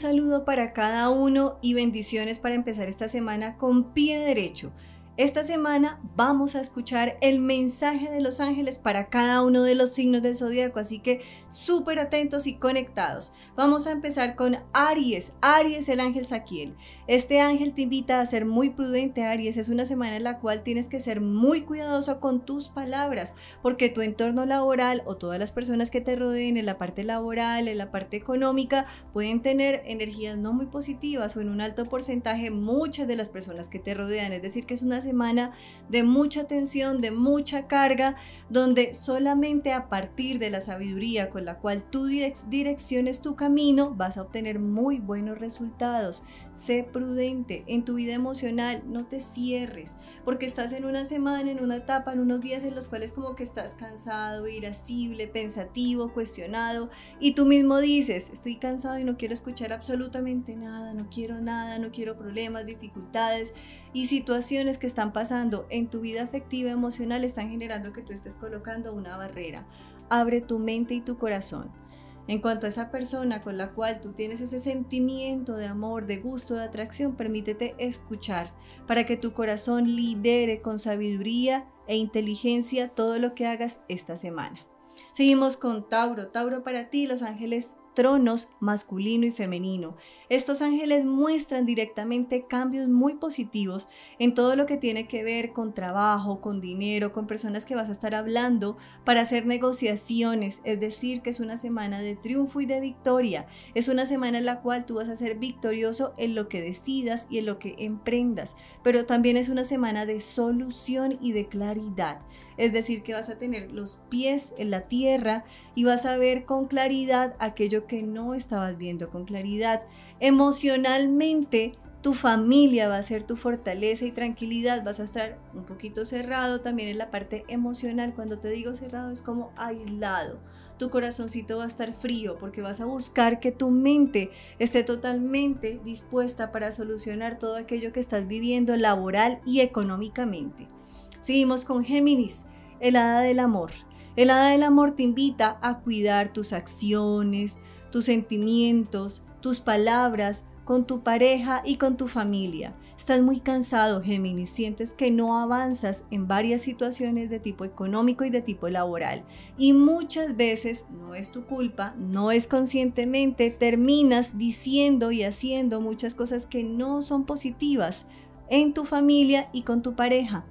saludo para cada uno y bendiciones para empezar esta semana con pie derecho. Esta semana vamos a escuchar el mensaje de los ángeles para cada uno de los signos del zodiaco, así que súper atentos y conectados. Vamos a empezar con Aries. Aries, el ángel Saquiel. Este ángel te invita a ser muy prudente, Aries. Es una semana en la cual tienes que ser muy cuidadoso con tus palabras, porque tu entorno laboral o todas las personas que te rodeen en la parte laboral, en la parte económica, pueden tener energías no muy positivas o en un alto porcentaje muchas de las personas que te rodean. Es decir, que es una semana de mucha tensión, de mucha carga, donde solamente a partir de la sabiduría con la cual tú direcciones tu camino vas a obtener muy buenos resultados. Sé prudente en tu vida emocional, no te cierres, porque estás en una semana, en una etapa, en unos días en los cuales como que estás cansado, irascible, pensativo, cuestionado, y tú mismo dices, estoy cansado y no quiero escuchar absolutamente nada, no quiero nada, no quiero problemas, dificultades y situaciones que están pasando en tu vida afectiva emocional están generando que tú estés colocando una barrera. Abre tu mente y tu corazón. En cuanto a esa persona con la cual tú tienes ese sentimiento de amor, de gusto, de atracción, permítete escuchar para que tu corazón lidere con sabiduría e inteligencia todo lo que hagas esta semana. Seguimos con Tauro. Tauro para ti, los ángeles tronos masculino y femenino. Estos ángeles muestran directamente cambios muy positivos en todo lo que tiene que ver con trabajo, con dinero, con personas que vas a estar hablando para hacer negociaciones, es decir, que es una semana de triunfo y de victoria. Es una semana en la cual tú vas a ser victorioso en lo que decidas y en lo que emprendas, pero también es una semana de solución y de claridad. Es decir, que vas a tener los pies en la tierra y vas a ver con claridad aquello que no estabas viendo con claridad. Emocionalmente, tu familia va a ser tu fortaleza y tranquilidad, vas a estar un poquito cerrado también en la parte emocional. Cuando te digo cerrado es como aislado. Tu corazoncito va a estar frío porque vas a buscar que tu mente esté totalmente dispuesta para solucionar todo aquello que estás viviendo laboral y económicamente. Seguimos con Géminis, el hada del amor. El hada del amor te invita a cuidar tus acciones, tus sentimientos, tus palabras con tu pareja y con tu familia. Estás muy cansado, Géminis, sientes que no avanzas en varias situaciones de tipo económico y de tipo laboral. Y muchas veces, no es tu culpa, no es conscientemente, terminas diciendo y haciendo muchas cosas que no son positivas en tu familia y con tu pareja.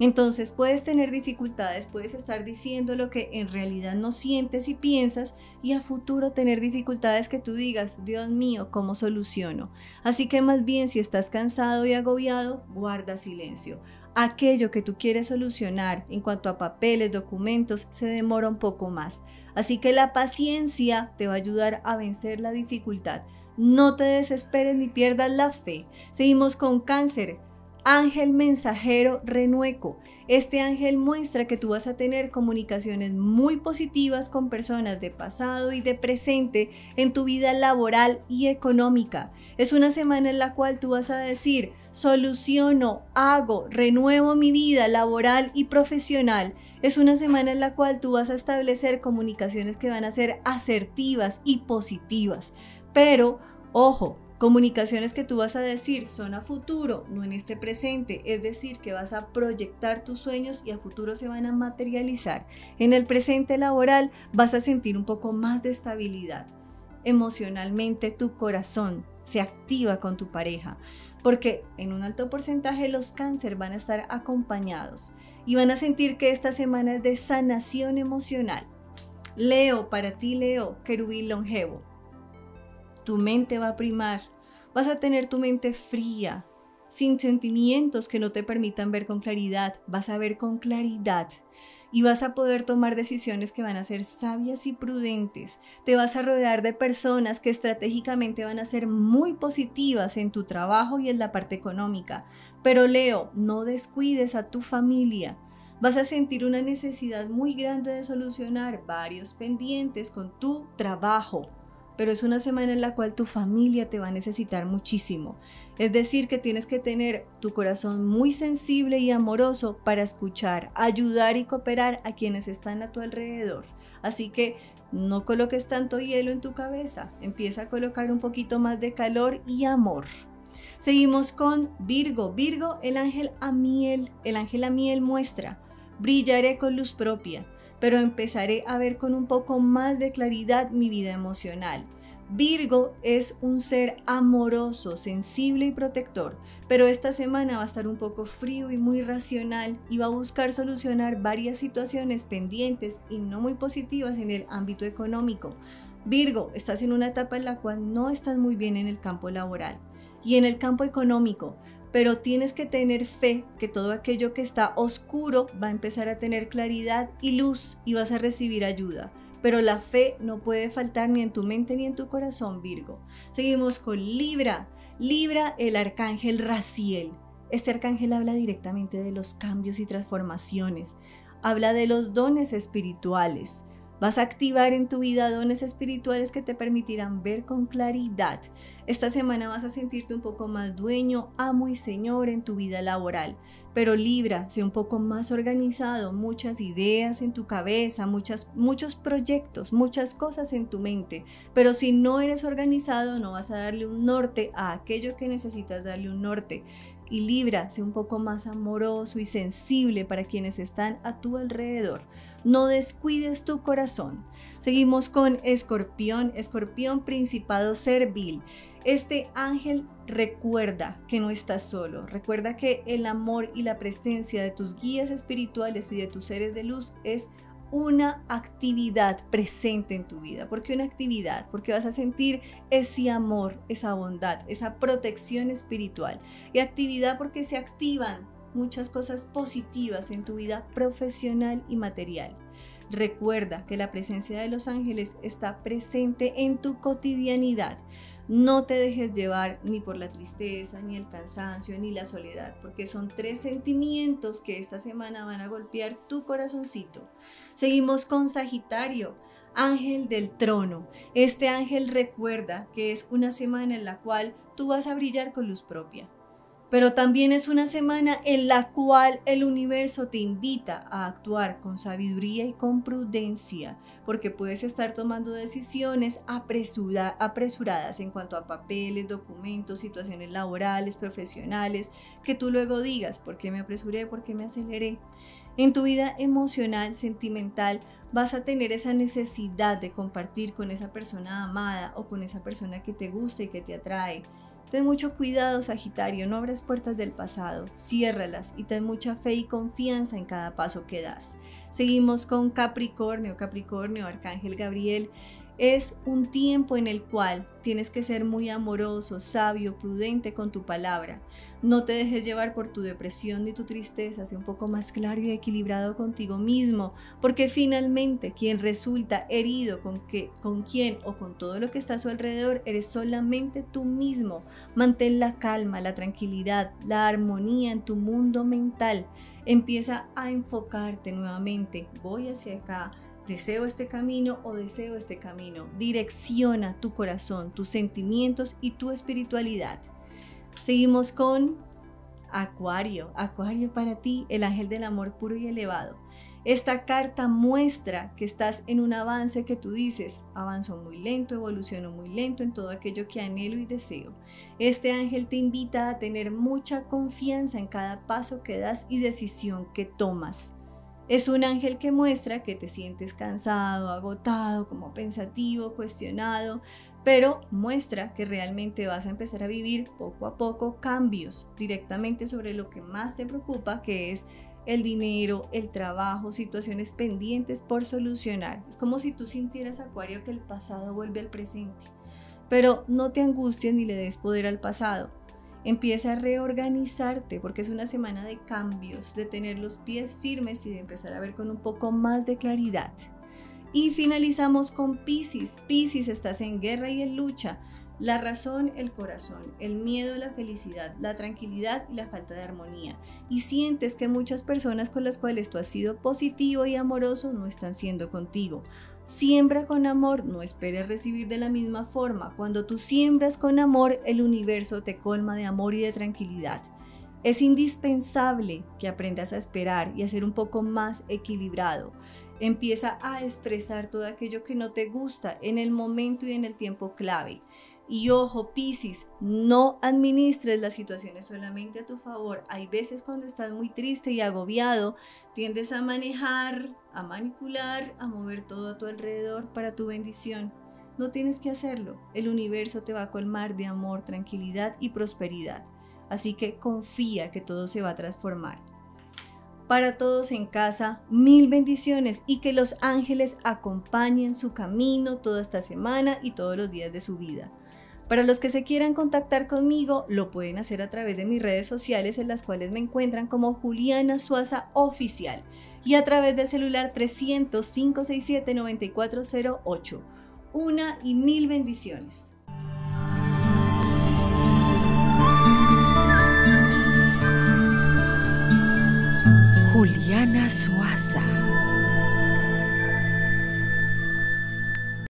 Entonces puedes tener dificultades, puedes estar diciendo lo que en realidad no sientes y piensas y a futuro tener dificultades que tú digas, Dios mío, ¿cómo soluciono? Así que más bien si estás cansado y agobiado, guarda silencio. Aquello que tú quieres solucionar en cuanto a papeles, documentos, se demora un poco más. Así que la paciencia te va a ayudar a vencer la dificultad. No te desesperes ni pierdas la fe. Seguimos con cáncer ángel mensajero renueco. Este ángel muestra que tú vas a tener comunicaciones muy positivas con personas de pasado y de presente en tu vida laboral y económica. Es una semana en la cual tú vas a decir, soluciono, hago, renuevo mi vida laboral y profesional. Es una semana en la cual tú vas a establecer comunicaciones que van a ser asertivas y positivas. Pero, ojo, Comunicaciones que tú vas a decir son a futuro, no en este presente, es decir, que vas a proyectar tus sueños y a futuro se van a materializar. En el presente laboral vas a sentir un poco más de estabilidad. Emocionalmente tu corazón se activa con tu pareja, porque en un alto porcentaje los cáncer van a estar acompañados y van a sentir que esta semana es de sanación emocional. Leo, para ti Leo, querubín longevo tu mente va a primar. Vas a tener tu mente fría, sin sentimientos que no te permitan ver con claridad. Vas a ver con claridad y vas a poder tomar decisiones que van a ser sabias y prudentes. Te vas a rodear de personas que estratégicamente van a ser muy positivas en tu trabajo y en la parte económica. Pero Leo, no descuides a tu familia. Vas a sentir una necesidad muy grande de solucionar varios pendientes con tu trabajo pero es una semana en la cual tu familia te va a necesitar muchísimo. Es decir, que tienes que tener tu corazón muy sensible y amoroso para escuchar, ayudar y cooperar a quienes están a tu alrededor. Así que no coloques tanto hielo en tu cabeza, empieza a colocar un poquito más de calor y amor. Seguimos con Virgo. Virgo, el ángel Amiel. El ángel Amiel muestra, brillaré con luz propia, pero empezaré a ver con un poco más de claridad mi vida emocional. Virgo es un ser amoroso, sensible y protector, pero esta semana va a estar un poco frío y muy racional y va a buscar solucionar varias situaciones pendientes y no muy positivas en el ámbito económico. Virgo, estás en una etapa en la cual no estás muy bien en el campo laboral y en el campo económico, pero tienes que tener fe que todo aquello que está oscuro va a empezar a tener claridad y luz y vas a recibir ayuda pero la fe no puede faltar ni en tu mente ni en tu corazón, Virgo. Seguimos con Libra. Libra, el arcángel Raciel. Este arcángel habla directamente de los cambios y transformaciones. Habla de los dones espirituales. Vas a activar en tu vida dones espirituales que te permitirán ver con claridad. Esta semana vas a sentirte un poco más dueño, amo y señor en tu vida laboral. Pero Libra, sé un poco más organizado, muchas ideas en tu cabeza, muchas, muchos proyectos, muchas cosas en tu mente. Pero si no eres organizado, no vas a darle un norte a aquello que necesitas darle un norte y Libra, sé un poco más amoroso y sensible para quienes están a tu alrededor. No descuides tu corazón. Seguimos con Escorpión, Escorpión Principado Servil. Este ángel recuerda que no estás solo, recuerda que el amor y la presencia de tus guías espirituales y de tus seres de luz es una actividad presente en tu vida. ¿Por qué una actividad? Porque vas a sentir ese amor, esa bondad, esa protección espiritual. Y actividad porque se activan muchas cosas positivas en tu vida profesional y material. Recuerda que la presencia de los ángeles está presente en tu cotidianidad. No te dejes llevar ni por la tristeza, ni el cansancio, ni la soledad, porque son tres sentimientos que esta semana van a golpear tu corazoncito. Seguimos con Sagitario, ángel del trono. Este ángel recuerda que es una semana en la cual tú vas a brillar con luz propia pero también es una semana en la cual el universo te invita a actuar con sabiduría y con prudencia, porque puedes estar tomando decisiones apresuradas en cuanto a papeles, documentos, situaciones laborales, profesionales, que tú luego digas, ¿por qué me apresuré? ¿Por qué me aceleré? En tu vida emocional, sentimental, vas a tener esa necesidad de compartir con esa persona amada o con esa persona que te gusta y que te atrae Ten mucho cuidado, Sagitario, no abras puertas del pasado, ciérralas y ten mucha fe y confianza en cada paso que das. Seguimos con Capricornio, Capricornio, Arcángel Gabriel. Es un tiempo en el cual tienes que ser muy amoroso, sabio, prudente con tu palabra. No te dejes llevar por tu depresión ni tu tristeza, sé un poco más claro y equilibrado contigo mismo, porque finalmente quien resulta herido con, que, con quién o con todo lo que está a su alrededor eres solamente tú mismo. Mantén la calma, la tranquilidad, la armonía en tu mundo mental. Empieza a enfocarte nuevamente. Voy hacia acá deseo este camino o deseo este camino. Direcciona tu corazón, tus sentimientos y tu espiritualidad. Seguimos con Acuario. Acuario para ti, el ángel del amor puro y elevado. Esta carta muestra que estás en un avance que tú dices, avanzo muy lento, evoluciono muy lento en todo aquello que anhelo y deseo. Este ángel te invita a tener mucha confianza en cada paso que das y decisión que tomas. Es un ángel que muestra que te sientes cansado, agotado, como pensativo, cuestionado, pero muestra que realmente vas a empezar a vivir poco a poco cambios directamente sobre lo que más te preocupa, que es el dinero, el trabajo, situaciones pendientes por solucionar. Es como si tú sintieras, Acuario, que el pasado vuelve al presente. Pero no te angusties ni le des poder al pasado. Empieza a reorganizarte porque es una semana de cambios, de tener los pies firmes y de empezar a ver con un poco más de claridad. Y finalizamos con Pisces. Pisces, estás en guerra y en lucha. La razón, el corazón, el miedo, la felicidad, la tranquilidad y la falta de armonía. Y sientes que muchas personas con las cuales tú has sido positivo y amoroso no están siendo contigo. Siembra con amor, no esperes recibir de la misma forma. Cuando tú siembras con amor, el universo te colma de amor y de tranquilidad. Es indispensable que aprendas a esperar y a ser un poco más equilibrado. Empieza a expresar todo aquello que no te gusta en el momento y en el tiempo clave. Y ojo, Piscis, no administres las situaciones solamente a tu favor. Hay veces cuando estás muy triste y agobiado, tiendes a manejar, a manipular, a mover todo a tu alrededor para tu bendición. No tienes que hacerlo. El universo te va a colmar de amor, tranquilidad y prosperidad. Así que confía que todo se va a transformar. Para todos en casa, mil bendiciones y que los ángeles acompañen su camino toda esta semana y todos los días de su vida. Para los que se quieran contactar conmigo, lo pueden hacer a través de mis redes sociales en las cuales me encuentran como Juliana Suaza Oficial y a través del celular 300 567 9408. Una y mil bendiciones. Juliana Suaza.